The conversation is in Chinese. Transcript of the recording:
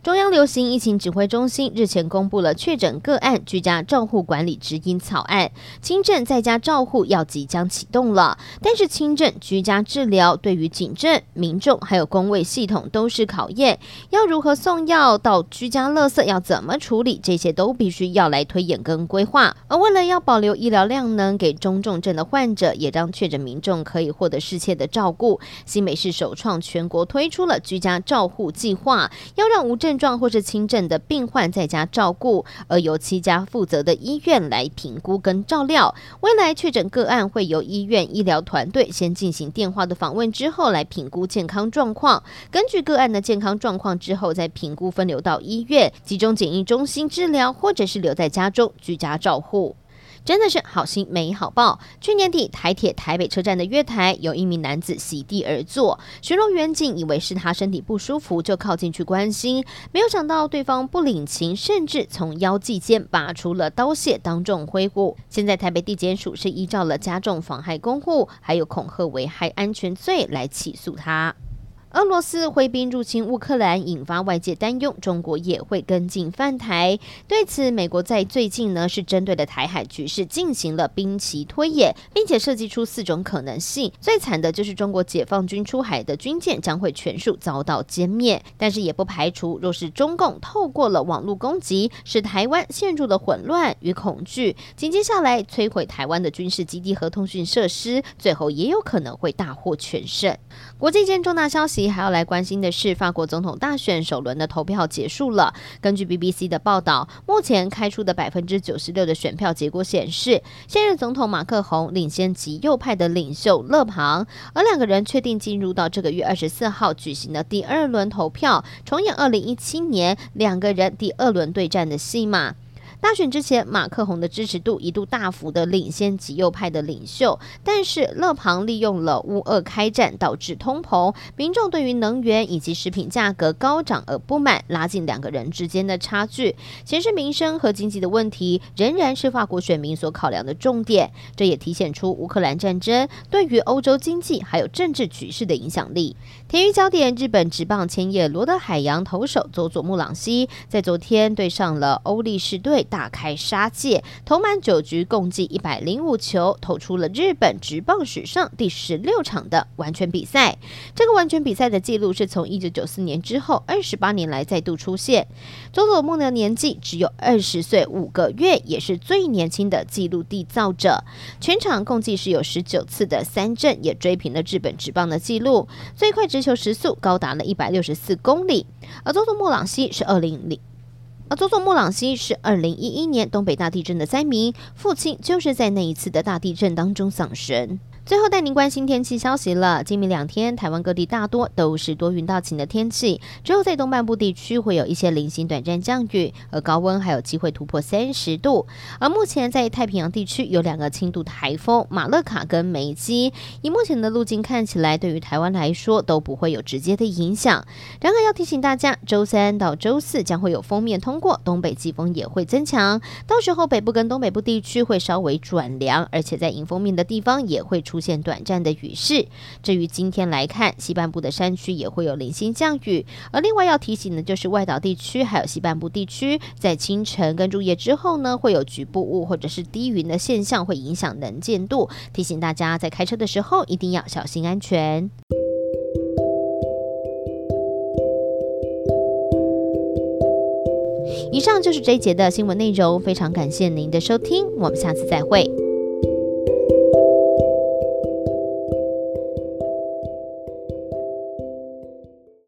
中央流行疫情指挥中心日前公布了确诊个案居家照护管理指引草案，轻症在家照护要即将启动了。但是轻症居家治疗对于警政、民众还有公卫系统都是考验，要如何送药到居家垃圾要怎么处理，这些都必须要来推演跟规划。而为了要保留医疗量能给中重症的患者，也让确诊民众可以获得适切的照顾，新北市首创全国推出了居家照护计划，要让无症症状或是轻症的病患在家照顾，而由七家负责的医院来评估跟照料。未来确诊个案会由医院医疗团队先进行电话的访问，之后来评估健康状况。根据个案的健康状况之后，再评估分流到医院集中检疫中心治疗，或者是留在家中居家照护。真的是好心没好报。去年底，台铁台北车站的月台有一名男子席地而坐，巡逻员警以为是他身体不舒服，就靠近去关心，没有想到对方不领情，甚至从腰际间拔出了刀械，当众挥舞。现在台北地检署是依照了加重妨害公务，还有恐吓危害安全罪来起诉他。俄罗斯挥兵入侵乌克兰，引发外界担忧，中国也会跟进犯台。对此，美国在最近呢是针对的台海局势进行了兵棋推演，并且设计出四种可能性。最惨的就是中国解放军出海的军舰将会全数遭到歼灭，但是也不排除，若是中共透过了网络攻击，使台湾陷入了混乱与恐惧，紧接下来摧毁台湾的军事基地和通讯设施，最后也有可能会大获全胜。国际间重大消息。还要来关心的是，法国总统大选首轮的投票结束了。根据 BBC 的报道，目前开出的百分之九十六的选票结果显示，现任总统马克宏领先极右派的领袖勒庞，而两个人确定进入到这个月二十四号举行的第二轮投票，重演二零一七年两个人第二轮对战的戏码。大选之前，马克宏的支持度一度大幅的领先极右派的领袖，但是勒庞利用了乌俄开战导致通膨，民众对于能源以及食品价格高涨而不满，拉近两个人之间的差距。显示民生和经济的问题仍然是法国选民所考量的重点，这也体现出乌克兰战争对于欧洲经济还有政治局势的影响力。体育焦点：日本职棒千叶罗德海洋投手佐佐木朗希在昨天对上了欧力士队。大开杀戒，投满九局，共计一百零五球，投出了日本职棒史上第十六场的完全比赛。这个完全比赛的记录是从一九九四年之后二十八年来再度出现。佐佐木的年纪只有二十岁五个月，也是最年轻的记录缔造者。全场共计是有十九次的三振，也追平了日本职棒的记录，最快直球时速高达了一百六十四公里。而佐佐木朗希是二零零。而佐佐木朗希是二零一一年东北大地震的灾民，父亲就是在那一次的大地震当中丧生。最后带您关心天气消息了。今明两天，台湾各地大多都是多云到晴的天气，只有在东半部地区会有一些零星短暂降雨，而高温还有机会突破三十度。而目前在太平洋地区有两个轻度台风马勒卡跟梅基，以目前的路径看起来，对于台湾来说都不会有直接的影响。然而要提醒大家，周三到周四将会有锋面通过，东北季风也会增强，到时候北部跟东北部地区会稍微转凉，而且在迎风面的地方也会出。出现短暂的雨势。至于今天来看，西半部的山区也会有零星降雨。而另外要提醒的，就是外岛地区还有西半部地区，在清晨跟入夜之后呢，会有局部雾或者是低云的现象，会影响能见度。提醒大家在开车的时候一定要小心安全。以上就是这一节的新闻内容，非常感谢您的收听，我们下次再会。